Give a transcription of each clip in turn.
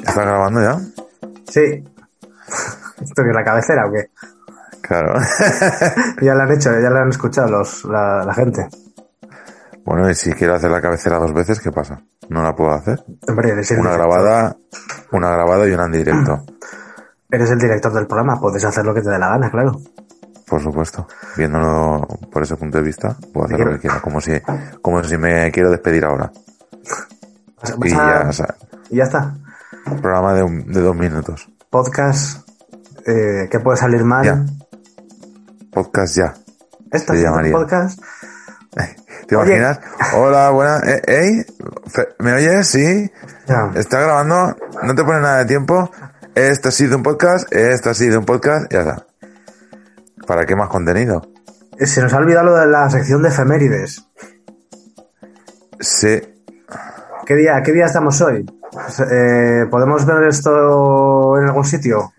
¿Estás grabando ya? Sí. ¿Esto que es la cabecera o qué? Claro. Ya lo han hecho, ya lo han escuchado los, la, la gente. bueno, y si quiero hacer la cabecera dos veces, ¿qué pasa? ¿No la puedo hacer? Hombre, eres el, Una director, grabada, una grabada y una en directo. eres el director del programa, puedes hacer lo que te dé la gana, claro. Por supuesto. Viéndolo por ese punto de vista, puedo hacer lo que quiera. Como si, como si me quiero despedir ahora. Vas- vas ya, y ya está. Programa de, un- de dos minutos. Podcast, eh, ¿qué puede salir mal? Ya. Podcast ya. Esto es un podcast. ¿Te Oye. imaginas? Hola, buenas. Eh, ¿Me oyes? Sí. Ya. ¿Está grabando? ¿No te pone nada de tiempo? Esto ha sido un podcast, esto ha sido un podcast, ya está. ¿Para qué más contenido? Eh, Se nos ha olvidado lo de la sección de efemérides. Sí. ¿Qué día, qué día estamos hoy? Eh, ¿Podemos ver esto en algún sitio?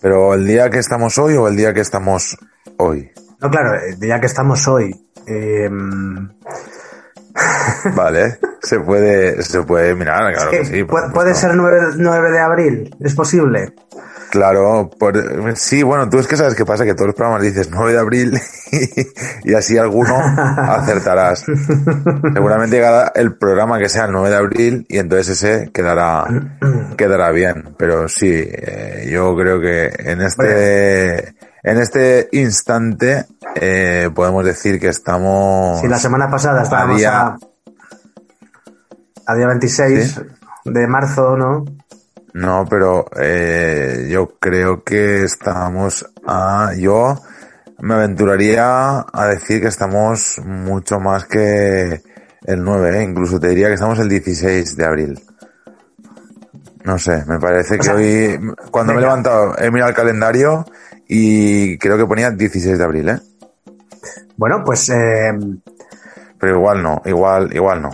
Pero el día que estamos hoy o el día que estamos hoy. No, claro, el día que estamos hoy. Eh, Vale. se puede, se puede mirar, claro que que sí. puede supuesto. ser 9, 9 de abril, es posible. Claro, por- sí, bueno, tú es que sabes qué pasa, que todos los programas dices 9 de abril y, y así alguno acertarás. Seguramente llegará el programa que sea el 9 de abril y entonces ese quedará, quedará bien. Pero sí, eh, yo creo que en este, en este instante eh, podemos decir que estamos... Si la semana pasada estábamos día- a, a día 26 de marzo, ¿no? No, pero eh, yo creo que estamos a... Yo me aventuraría a decir que estamos mucho más que el 9, ¿eh? incluso te diría que estamos el 16 de abril. No sé, me parece que sea, hoy, cuando me he levantado, he mirado el calendario y creo que ponía 16 de abril, ¿eh? Bueno, pues eh, Pero igual no, igual, igual no.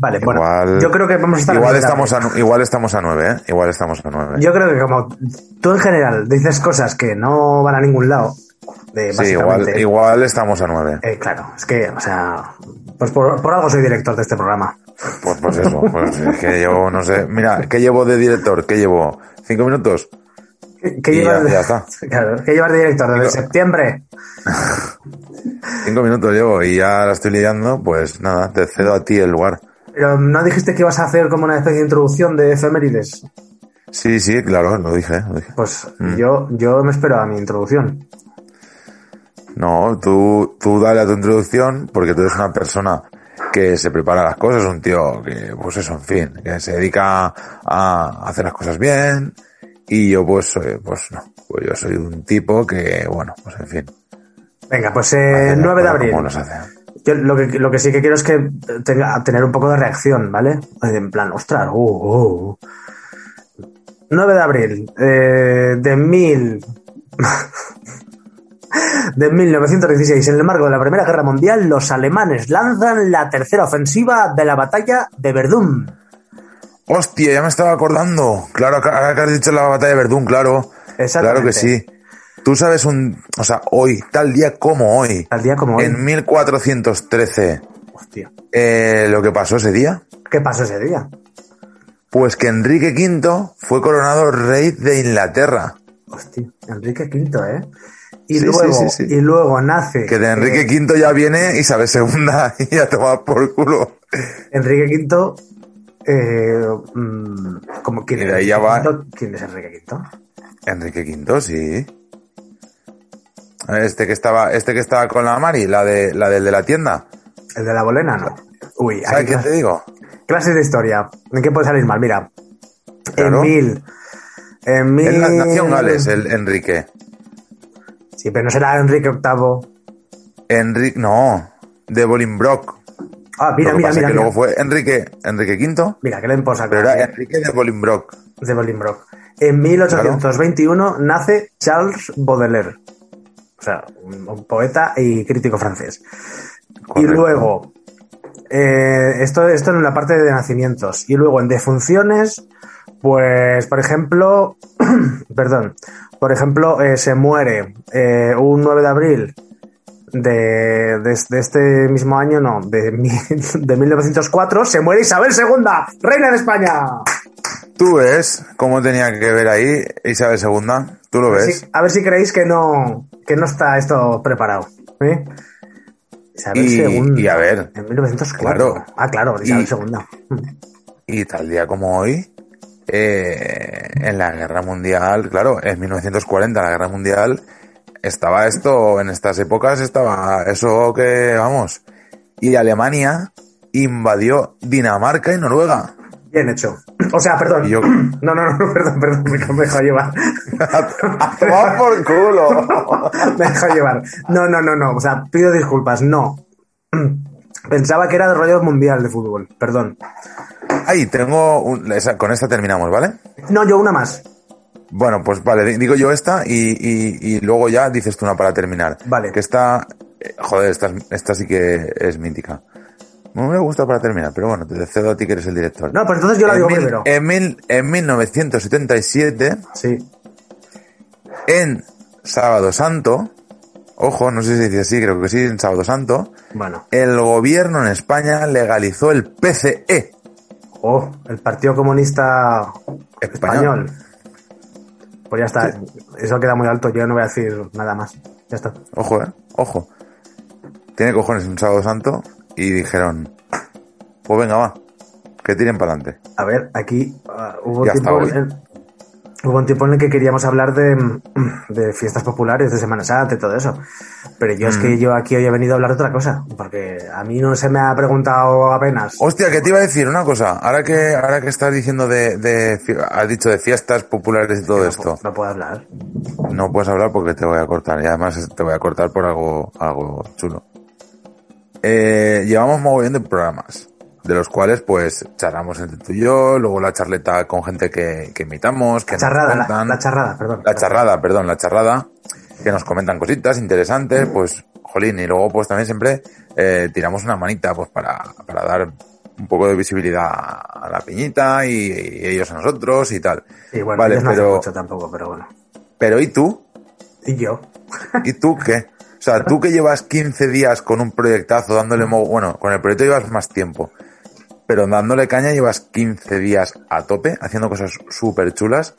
Vale, bueno, Igual, yo creo que vamos a estar igual en estamos a, igual estamos a 9, ¿eh? Igual estamos a 9. Yo creo que como tú en general dices cosas que no van a ningún lado, de, sí, igual, igual estamos a 9. eh, claro, es que, o sea, pues por, por algo soy director de este programa. Pues, pues eso, pues es que llevo, no sé, mira, ¿qué llevo de director? ¿Qué llevo? ¿Cinco minutos? ¿Qué, qué llevas ya- está. Claro, ¿qué llevas de director desde septiembre? Cinco minutos llevo y ya la estoy lidiando, pues nada, te cedo a ti el lugar. Pero no dijiste que ibas a hacer como una especie de introducción de efemérides. Sí, sí, claro, lo dije, lo dije. Pues Mm. yo, yo me espero a mi introducción. No, tú, tú dale a tu introducción porque tú eres una persona que se prepara las cosas, un tío que, pues eso, en fin, que se dedica a hacer las cosas bien y yo pues, soy- pues no, pues yo soy un tipo que, bueno, pues en fin. Venga, pues eh, las 9 de abril. Yo lo que, lo que sí que quiero es que tenga, tener un poco de reacción, ¿vale? En plan, ostras, uh, uh. 9 de abril eh, de mil... de 1916, en el marco de la Primera Guerra Mundial, los alemanes lanzan la tercera ofensiva de la batalla de Verdún. Hostia, ya me estaba acordando. Claro, ahora que has dicho la batalla de Verdún, claro. Claro que sí. Tú sabes un, o sea, hoy, tal día como hoy, Al día como hoy. en 1413, Hostia. eh, lo que pasó ese día, ¿Qué pasó ese día? pues que Enrique V fue coronado rey de Inglaterra. Hostia, Enrique V, ¿eh? Y Sí, luego, sí, sí, sí. y luego nace. Que de Enrique eh, V ya viene Isabel II y ya toma por culo. Enrique V, eh, mm, Como, ¿quién, Y es de ahí ya va-? ¿Quién es Enrique Quinto? Enrique Quinto, sí. Este que estaba, este que estaba con la Mari, la de, la del de la tienda. ¿El de la bolena? No. Uy, ¿Sabes te digo? clases de historia. ¿En qué puede salir mal? Mira. Claro. En mil. En mil. En la Nación Gales, el Enrique. Sí, pero no será Enrique VIII. Enrique, no, de Bolingbroke. Ah, mira, Lo que mira, pasa mira. es que Mira, luego fue Enrique, Enrique V, mira que le posa pero era Enrique de Bolingbroke. de Bolingbroke. En 1821 nace Charles Baudelaire. O sea, un, poeta y crítico francés. Y luego, eh, esto, esto en la parte de nacimientos. Y luego en defunciones, pues, por ejemplo, perdón, por ejemplo, eh, se muere eh, un 9 de abril de, de, de este mismo año, no, de, de 1904, se muere Isabel II, reina de España. Tú ves cómo tenía que ver ahí Isabel II. Tú lo ves. a ver si creéis que no, que no está esto preparado. ¿eh? Isabel Y- II. y a ver, En 1904. claro. Ah, claro, Isabel Y- II. Y tal día como hoy, eh, en la Guerra Mundial, claro, en 1940, la Guerra Mundial, estaba esto, en estas épocas estaba eso que, vamos, y Alemania invadió Dinamarca y Noruega. Bien hecho. O sea, perdón. Yo- No, no, no, perdón, perdón, me, me dejo llevar. ¡A tomar por culo! me dejo llevar. No, no, no, no. O sea, pido disculpas. No. Pensaba que era de rollo mundial de fútbol. Perdón. Ahí, tengo, un- esa- con esta terminamos, ¿vale? No, yo una más. Bueno, pues vale, di- digo yo esta y, y- y luego ya dices tú una para terminar. Vale. Que esta, eh, joder, esta, es- esta sí que es mítica. No me gusta para terminar, pero bueno, te cedo a ti que eres el director. No, pues entonces yo la en, digo mil- primero. en, mil- en 1977, Sí. en Sábado Santo, ojo, no sé si dice así, creo que sí, en Sábado Santo, Bueno. el gobierno en España legalizó el. PCE. Oh, el Partido Comunista Español. Español. Pues ya está. Eso queda muy alto. Yo no voy a decir nada más. Ya está. Ojo, eh, ojo. Tiene cojones un Sábado Santo y dijeron, pues venga, va, que tiren para adelante. A ver, aquí ah, hubo, Ya tiempo en, hubo un tiempo en el que queríamos hablar de, mm, de fiestas populares, de Semana Santa y todo eso. Pero yo es Mm. que yo aquí hoy he venido a hablar de otra cosa. Porque a mí no se me ha preguntado apenas. Hostia, que te iba a decir una cosa. Ahora que, ahora que estás diciendo de, de has dicho de fiestas populares y todo no, esto, no puedo hablar. no puedes hablar porque te voy a cortar. Y además te voy a cortar por algo, algo chulo. Eh, llevamos mogollón de programas, de los cuales pues charlamos entre tú y yo, luego la charleta con gente que, que invitamos, que La charrada, nos la, la charrada, perdón. La charrada, perdón, la charrada, que nos comentan cositas interesantes, pues, jolín, y luego pues también siempre eh, tiramos una manita pues para, para dar un poco de visibilidad a la piñita y, y ellos a nosotros y tal. Bueno, vale, ellos no hacen pero, mucho tampoco, pero bueno. pero ¿y tú? Y yo. ¿Y tú qué? O sea, tú que llevas 15 días con un proyectazo dándole, mo- bueno, con el proyecto llevas más tiempo, pero dándole caña llevas 15 días a tope, haciendo cosas súper chulas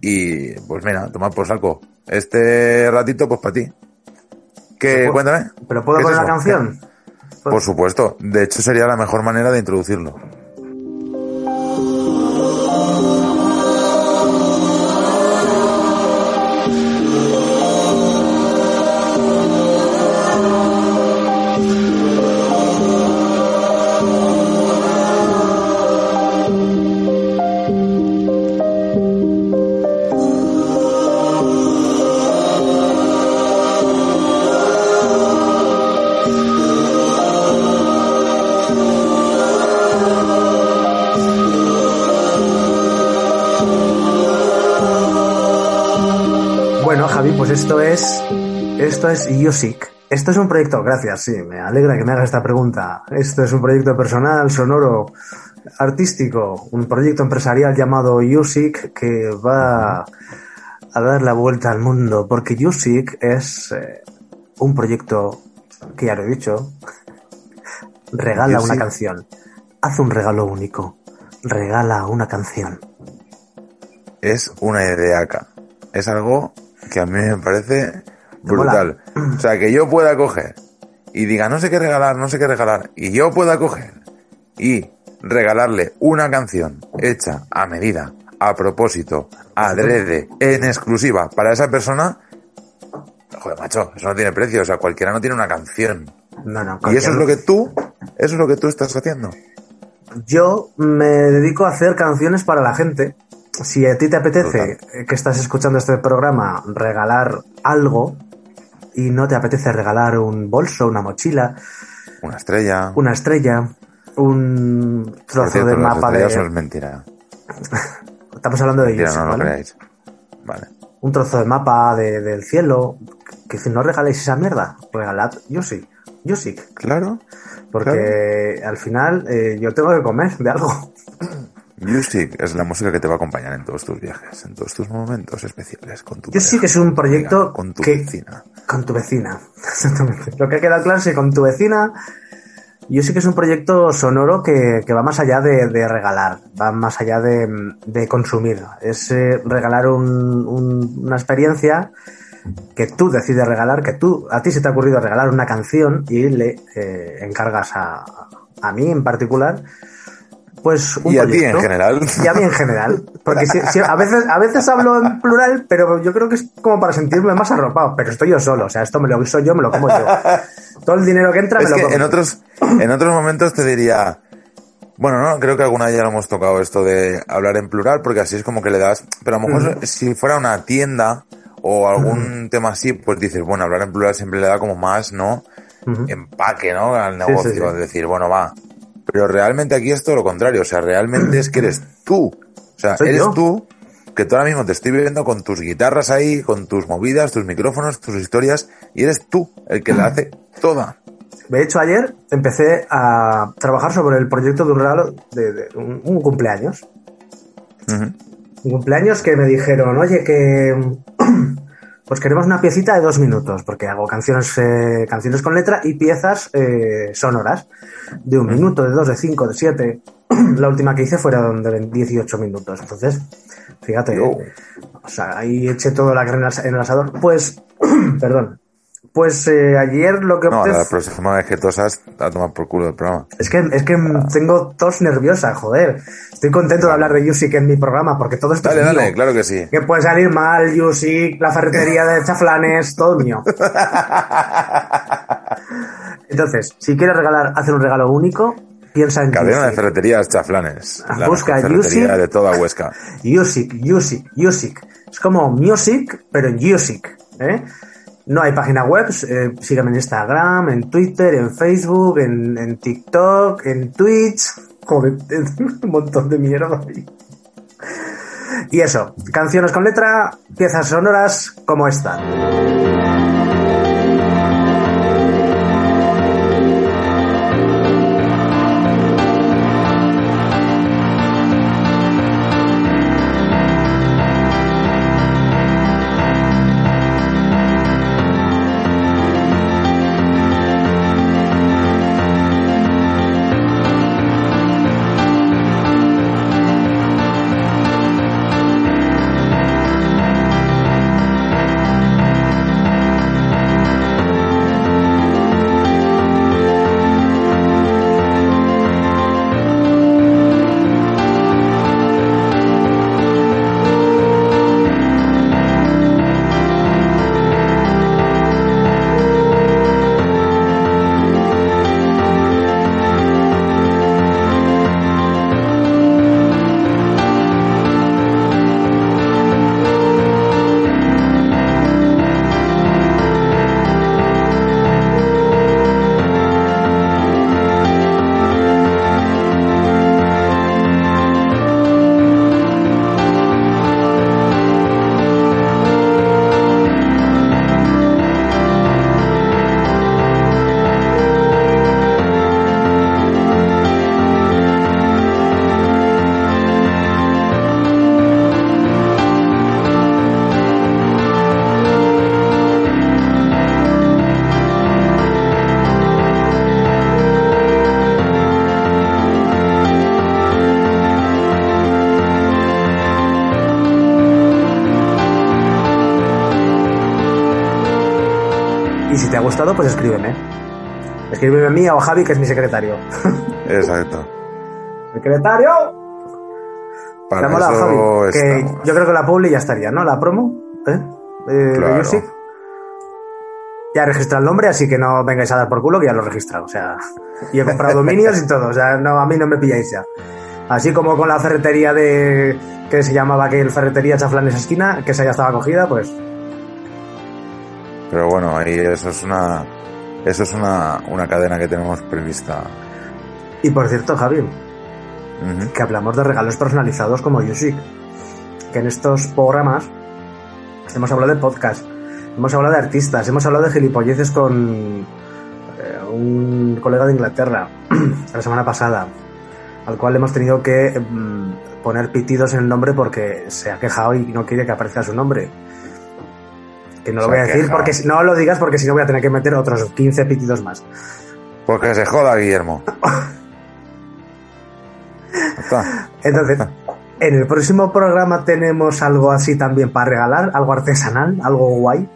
y pues mira, tomar por saco. Este ratito pues para ti. ¿Qué? ¿Pero puedo- Cuéntame. ¿Pero puedo ¿Qué es poner la canción? Por supuesto. De hecho sería la mejor manera de introducirlo. Javi, pues esto es. Esto es Music. Esto es un proyecto, gracias, sí, me alegra que me hagas esta pregunta. Esto es un proyecto personal, sonoro, artístico, un proyecto empresarial llamado Music que va a dar la vuelta al mundo, porque Music es eh, un proyecto que ya lo he dicho, regala una canción, hace un regalo único, regala una canción. Es una ideaca. Es algo que a mí me parece brutal. O sea, que yo pueda coger y diga no sé qué regalar, no sé qué regalar, y yo pueda coger y regalarle una canción hecha a medida, a propósito, adrede, en exclusiva para esa persona, joder, macho, eso no tiene precio. O sea, cualquiera no tiene una canción. No, no. Y eso es lo que tú, eso es lo que tú estás haciendo. Yo me dedico a hacer canciones para la gente. Si a ti te apetece, que estás escuchando este programa, regalar algo y no te apetece regalar un bolso, una mochila, Una estrella. una estrella, un trozo cierto, de mapa de... es mentira. Estamos hablando de lo ¿vale? creáis. Vale. Un trozo de mapa de- del cielo. Que si no regaléis esa mierda, regalad Yusi. Yusik. Claro. Porque al final eh, yo tengo que comer de algo. Music es la música que te va a acompañar en todos tus viajes, en todos tus momentos especiales con tu Yo sí que es un proyecto con tu que- vecina. Con tu vecina. Exactamente. Lo que ha quedado claro es que con tu vecina. Yo sí que es un proyecto sonoro que, que va más allá de, de regalar, va más allá de, de consumir. Es eh, regalar un- un- una experiencia que tú decides regalar, que tú, a ti se te ha ocurrido regalar una canción y le eh, encargas a, a mí en particular, pues un Y a ti en general. Y a mí en general. Porque si- si- a, veces, a veces hablo en plural, pero yo creo que es como para sentirme más arropado. Pero estoy yo solo, o sea, esto me lo guiso yo, me lo como yo. Todo el dinero que entra me Es lo como. en otros, en otros momentos te diría, bueno, no, creo que alguna vez ya lo hemos tocado esto de hablar en plural, porque así es como que le das, pero a lo mejor si fuera una tienda o algún tema así, pues dices, bueno, hablar en plural siempre le da como más, ¿no? Empaque, ¿no? Al negocio, sí, sí. de decir, bueno, va. Pero realmente aquí es todo lo contrario, o sea, realmente es que eres tú. O sea, eres yo. tú que tú ahora mismo te estoy viendo con tus guitarras ahí, con tus movidas, tus micrófonos, tus historias, y eres tú el que la hace toda. De hecho, ayer empecé a trabajar sobre el proyecto de un regalo de, de un, un cumpleaños. Un cumpleaños que me dijeron, oye, que pues queremos una piecita de dos minutos, porque hago canciones, eh, canciones con letra y piezas eh, sonoras de un minuto, de dos, de cinco, de siete. La última que hice fueron de 18 minutos. Entonces, fíjate, Yo. o sea, ahí eché todo la carne en el asador. Pues, perdón. Pues eh, ayer lo que No, opté la próxima vez que tosas, a tomar por culo del programa. es que, es que tengo tos nerviosa, joder. Estoy contento de hablar de Yusik en mi programa porque todo esto Dale, es mío. dale, claro que sí. Que puede salir mal, Yusik, la ferretería de Chaflanes, todo mío. Entonces, si quieres regalar, hacer un regalo único, piensa en Cadena de Yusik. ferreterías Chaflanes. La Busca mejor ferretería Yusi. de toda Huesca. Yusik, Yusik, Yusik. Es como Music, pero en Yusik. ¿eh? No hay página web, eh, sígueme en Instagram, en Twitter, en Facebook, en, en TikTok, en Twitch. Joder, un montón de mierda ahí. Y eso, canciones con letra, piezas sonoras como esta. Y si te ha gustado, pues escríbeme. Escríbeme a mí o a Javi, que es mi secretario. Exacto. Secretario. ¿Te Para molado, Javi? Que yo creo que la publi ya estaría, ¿no? La promo, ¿eh? Eh, Claro. Music. Ya he registrado el nombre, así que no vengáis a dar por culo que ya lo he registrado. O sea, y he comprado dominios y todo. O sea, no, a mí no me pilláis ya. Así como con la ferretería de que se llamaba que el ferretería Chaflanes Esquina, que esa ya estaba cogida, pues Pero bueno, ahí eso es una eso es una, una cadena que tenemos prevista. Y por cierto, Javi, que hablamos de regalos personalizados como Music. Que en estos programas hemos hablado de podcast, hemos hablado de artistas, hemos hablado de gilipolleces con eh, un colega de Inglaterra la semana pasada, al cual hemos tenido que mm, poner pitidos en el nombre porque se ha quejado y no quiere que aparezca su nombre. Que no lo voy a decir quejado. porque si- no lo digas porque si no voy a tener que meter otros 15 pitidos más. Porque se joda, Guillermo. Entonces, en el próximo programa tenemos algo así también para regalar, algo artesanal, algo guay.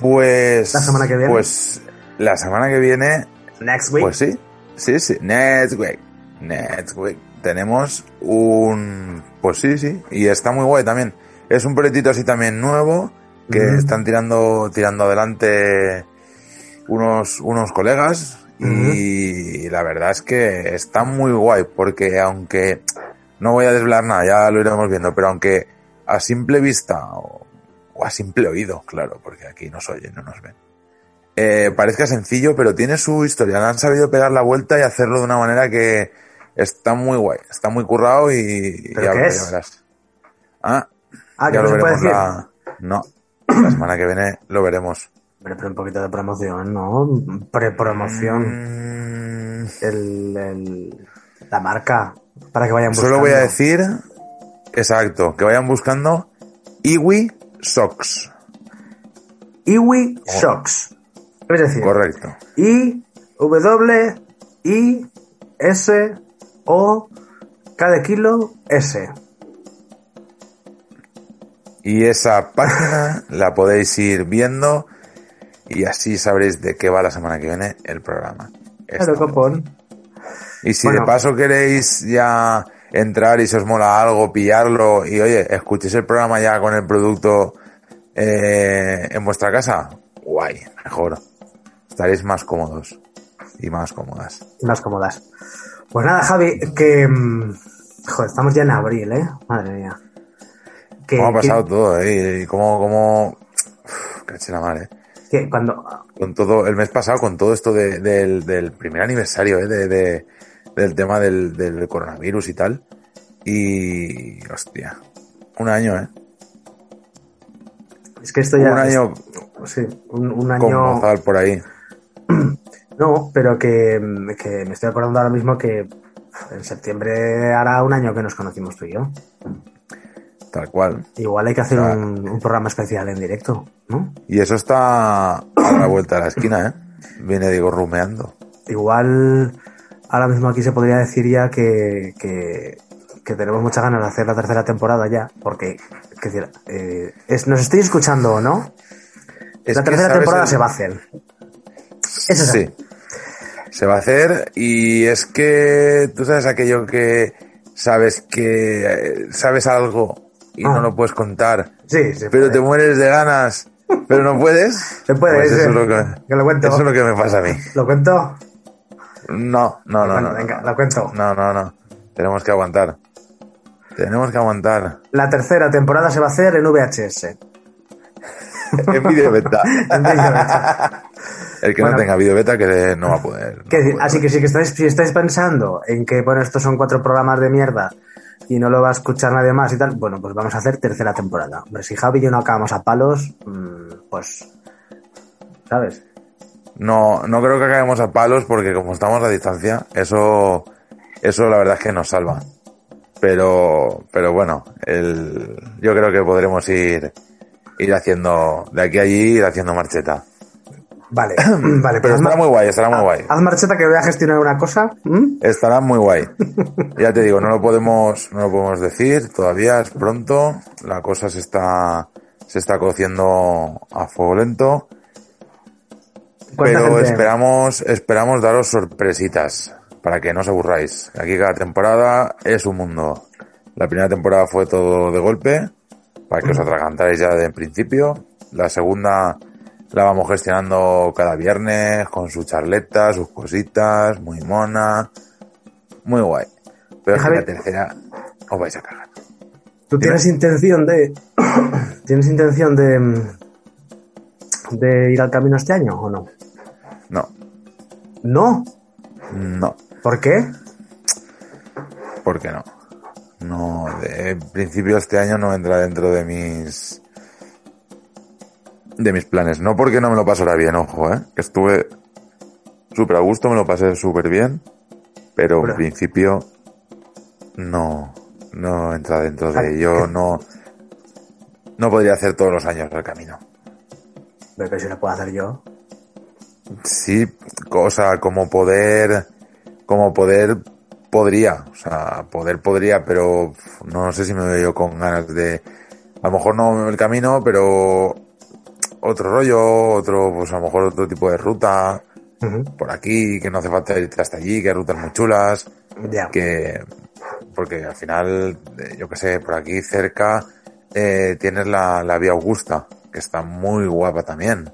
Pues. La semana que viene. Pues la semana que viene. Next week. Pues sí. Sí, sí. Next week. Next week. Tenemos un. Pues sí, sí. Y está muy guay también. Es un proyectito así también nuevo. Que están tirando, tirando adelante unos, unos colegas. Y la verdad es que está muy guay. Porque aunque. No voy a desvelar nada, ya lo iremos viendo. Pero aunque a simple vista. O, o a simple oído, claro, porque aquí nos oyen, no nos ven. Eh, parezca sencillo, pero tiene su historia. Le han sabido pegar la vuelta y hacerlo de una manera que está muy guay. Está muy currado y ¿Pero ya, qué lo- es? ya verás. Ah, Ah, que ya no lo se puede decir. la... No, la semana que viene lo veremos. Hombre, pero un poquito de promoción, ¿no? Prepromoción. Mm, El, el- la marca. Para que vayan buscando. solo voy a decir, exacto, que vayan buscando Iwi Socks. Iwi Shocks. Es decir, Correcto. I, W, I, S, O, K de kilo, S. Y esa página la podéis ir viendo y así sabréis de qué va la semana que viene el programa. Claro, copón. Y si Bueno. de paso queréis ya entrar y si os mola algo, pillarlo y oye, escuchéis el programa ya con el producto eh, en vuestra casa, guay, mejor. Estaréis más cómodos y más cómodas. Más cómodas. Pues nada, Javi, que. mm, Joder, estamos ya en abril, ¿eh? Madre mía. Que, ¿Cómo ha que- pasado todo? Eh? Y cómo, cómo... Uf, la madre. que cuando. Con todo, el mes pasado, con todo esto de- del, del primer aniversario, ¿eh? de, de- del tema del, del coronavirus y tal. Y, hostia, un año, ¿eh? Es que esto ya. un año Sí, un, un con año. Mozart por ahí. No, pero que, que me estoy acordando ahora mismo que en septiembre hará un año que nos conocimos tú y yo. Tal cual. Igual hay que hacer un, un programa especial en directo, ¿no? Y eso está a la vuelta de la esquina, ¿eh? Viene, digo, rumeando. Igual ahora mismo aquí se podría decir ya que, que, que tenemos muchas ganas de hacer la tercera temporada ya, porque decir, eh, es, nos estoy escuchando o no, Es la tercera ¿sabes temporada el- se va a hacer. Eso es Sí. Se va a hacer y es que tú sabes aquello que sabes que eh, sabes algo y Ah. no lo puedes contar, Sí, se pero puede. te mueres de ganas, pero no puedes. Se puede, Pues sí. eso, es lo que, Que lo cuento. eso es lo que me pasa a mí. ¿Lo cuento? No, no, no, no. venga, no. lo cuento. No, no, no. Tenemos que aguantar. Tenemos que aguantar. La tercera temporada se va a hacer en VHS. En vídeo beta. En vídeo beta. El que Bueno. no tenga vídeo beta que no va a poder. no Que decir, va a así que si que estáis, si estáis pensando en que bueno estos son cuatro programas de mierda y no lo va a escuchar nadie más y tal, bueno, pues vamos a hacer tercera temporada. Hombre, si Javi y yo no acabamos a palos, mm, pues ¿sabes? No, no creo que acabemos a palos porque como estamos a distancia, eso, eso la verdad es que nos salva. Pero, pero bueno, el, yo creo que podremos ir, ir haciendo, de aquí a allí, ir haciendo marcheta. Vale, vale, Pero pues haz, estará muy guay, estará muy guay. haz marcheta que voy a gestionar una cosa. Estará muy guay. Ya te digo, no lo podemos, no lo podemos decir, todavía es pronto, la cosa se está, se está cociendo a fuego lento, ¿Cuánta pero gente- esperamos, esperamos daros sorpresitas para que no os aburráis. Aquí cada temporada es un mundo. La primera temporada fue todo de golpe, para que os atragantáis ya de principio. La segunda la vamos gestionando cada viernes con su charleta, sus cositas, muy mona, muy guay. Pero es que la tercera os vais a cagar. ¿Tú tienes intención de. ¿Tienes intención de. mm, de ir al camino este año o no? No, No. no, ¿Por qué? ¿por qué no? No, de principio este año no entra dentro de mis de mis planes. No porque no me lo pasara bien, ojo, ¿eh? Estuve súper a gusto, me lo pasé súper bien, pero en Pero- principio no, no entra dentro Ah, de yo, ¿qué? no, no podría hacer todos los años el camino. Pero que si lo puedo hacer yo. Sí, cosa como poder, como poder podría, o sea, poder podría, pero no sé si me veo yo con ganas de, a lo mejor no el camino, pero otro rollo, otro, pues a lo mejor otro tipo de ruta por aquí, que no hace falta irte hasta allí, que hay rutas muy chulas, que, porque al final, eh, yo que sé, por aquí cerca eh, tienes la, la vía Augusta, que está muy guapa también,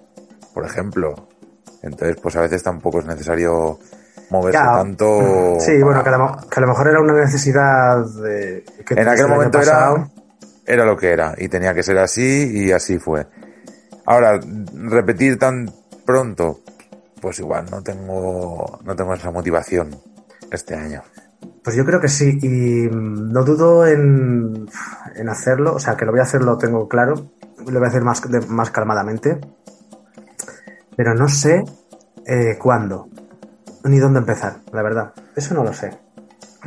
por ejemplo. Entonces, pues a veces tampoco es necesario moverse tanto. Sí, bueno, que a, lo, que a lo mejor era una necesidad de, que en aquel momento era, era lo que era y tenía que ser así y así fue. Ahora, repetir tan pronto, pues igual no tengo, no tengo esa motivación este año. Pues yo creo que sí, y no dudo en, en hacerlo, o sea, que lo voy a hacer lo tengo claro, lo voy a hacer más, de- más calmadamente, pero no sé eh, cuándo, ni dónde empezar, la verdad, eso no lo sé.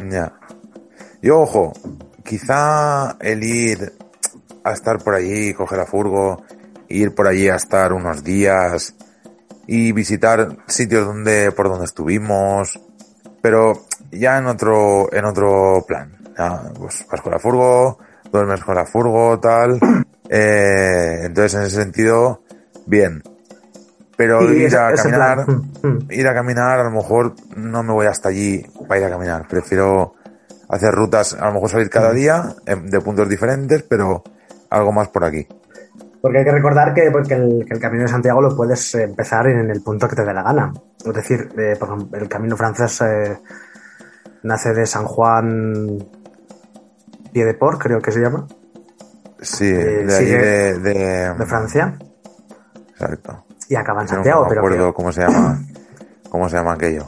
Ya. Yo, ojo, quizá el ir a estar por allí, coger la furgo, ir por allí a estar unos días y visitar sitios donde, por donde estuvimos, pero ya en otro, en otro plan. Ya, pues vas con la furgo, duermes con la furgo, tal. Eh, entonces, en ese sentido, bien. Pero Sí, ir ese- a caminar. Mm, mm. ir a caminar, a lo mejor no me voy hasta allí para ir a caminar. Prefiero hacer rutas, a lo mejor salir cada día em, de puntos diferentes, pero algo más por aquí. Porque hay que recordar que, porque el, que el Camino de Santiago lo puedes eh, empezar en el punto que te dé la gana. Es decir, eh, por ejemplo, el Camino francés eh, nace de San Juan Pied-de-Port, creo que se llama, Sí, Eh, de ahí sigue de, de, de Francia, Exacto. y acaba en Yo no Santiago, me pero acuerdo que, cómo se llama, cómo se llama aquello.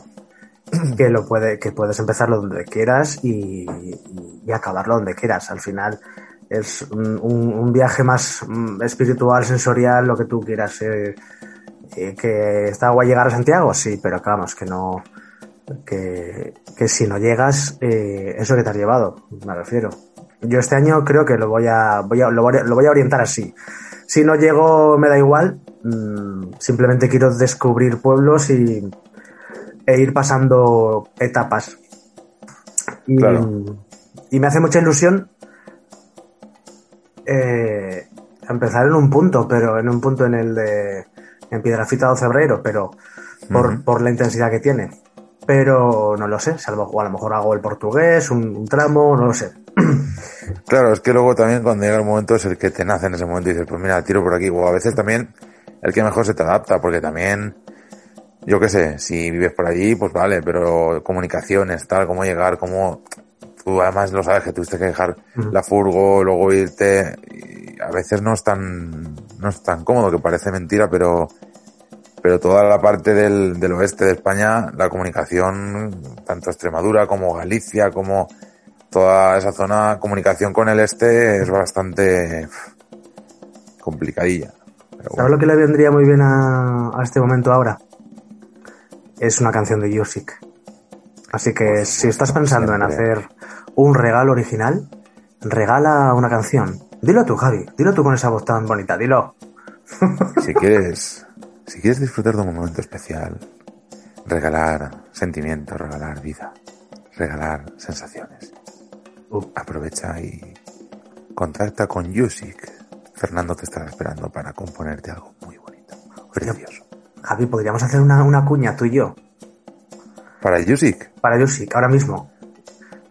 que lo puede, que puedes empezarlo donde quieras y, y acabarlo donde quieras. Al final es un, viaje más mm, espiritual, sensorial, lo que tú quieras. eh, eh, que está guay llegar a Santiago, sí, pero que vamos, que no. Que, que si no llegas, eh, eso que te has llevado, me refiero. Yo este año creo que lo voy a, voy a, lo, voy a, lo voy a orientar así. Si no llego, me da igual. mm, simplemente quiero descubrir pueblos y, e ir pasando etapas. Y, Claro. y me hace mucha ilusión eh, empezar en un punto, pero en un punto en el de en Piedrafita o Cebreiro, pero por, por la intensidad que tiene. Pero no lo sé, salvo a lo mejor hago el portugués, un, un tramo, no lo sé. Claro, es que luego también cuando llega el momento es el que te nace en ese momento y dices, pues mira, tiro por aquí. O a veces también el que mejor se te adapta, porque también, yo qué sé, si vives por allí, pues vale, pero comunicaciones, tal, cómo llegar, cómo... Tú además lo sabes que tuviste que dejar la furgo, luego irte... Y a veces no es tan, no es tan cómodo, que parece mentira, pero... Pero toda la parte del, del oeste de España, la comunicación, tanto Extremadura como Galicia, como toda esa zona, comunicación con el este es bastante complicadilla. Pero ¿Sabes lo que le vendría muy bien a, a este momento ahora? Es una canción de Yusik. Así que si estás pensando en hacer un regalo original, regala una canción. Dilo tú, Javi. Dilo tú con esa voz tan bonita. Dilo. si quieres, si quieres disfrutar de un momento especial, regalar sentimientos, regalar vida, regalar sensaciones, aprovecha y contacta con Yusik. Fernando te estará esperando para componerte algo muy bonito, precioso. Javi, podríamos hacer una, una cuña tú y yo. para Yusik. Para Yusik, ahora mismo.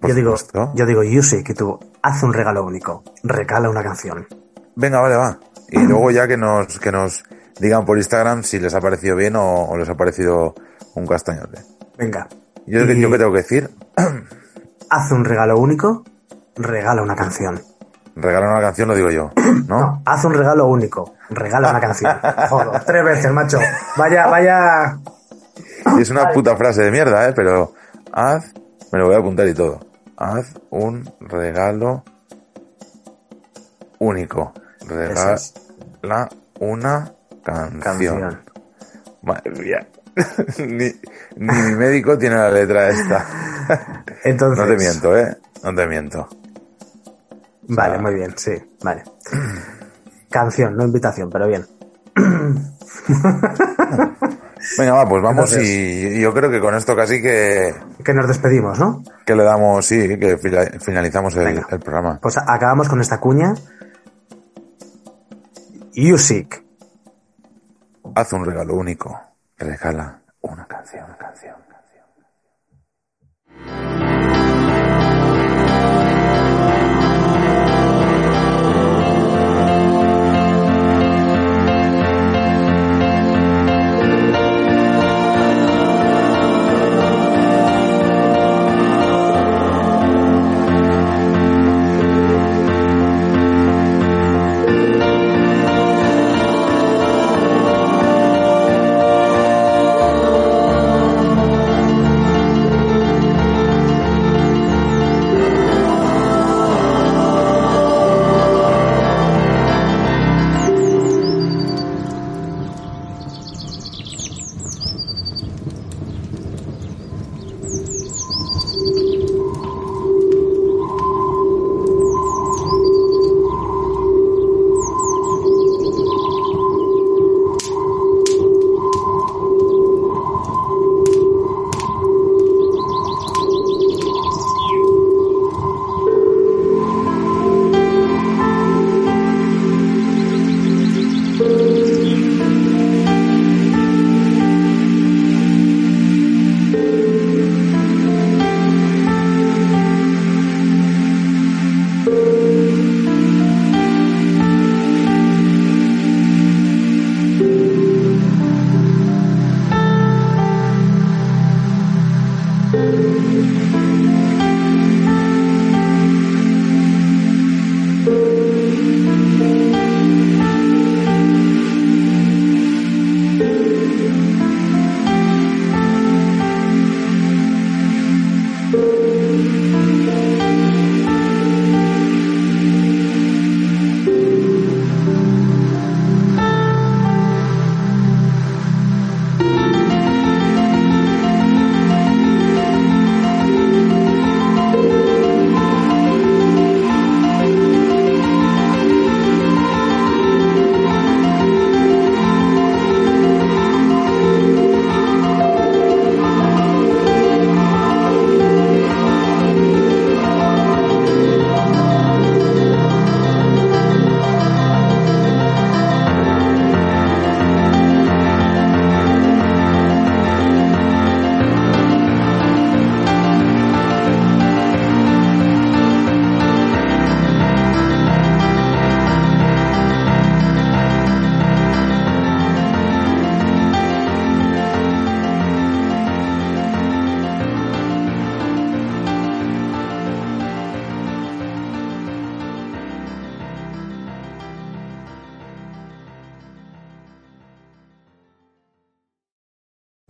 Por yo digo, yo digo Yusik y tú, haz un regalo único. Recala una canción. Venga, vale, va. Y luego ya que nos, que nos digan por Instagram si les ha parecido bien o, o les ha parecido un castañote. Venga. Yo, Y yo qué tengo que decir, Haz un regalo único, regala una canción. regalar una canción lo digo yo, ¿no? No, haz un regalo único, regala una canción. Joder, tres veces, macho. Vaya, vaya. Es una puta frase de mierda, ¿eh? Pero haz, me lo voy a apuntar y todo. Haz un regalo único. Regala una canción. Canción. Madre mía. ni, ni mi médico tiene la letra esta. Entonces. no te miento, ¿eh? No te miento. Vale, sea- muy bien, sí, vale. Canción, no invitación, pero bien. Venga, va, pues vamos Entonces- y, yo creo que con esto casi que, Que nos despedimos, ¿no? que le damos, sí, que finalizamos el, programa. Pues acabamos con esta cuña. Music. Haz un regalo único. Regala una canción, una canción.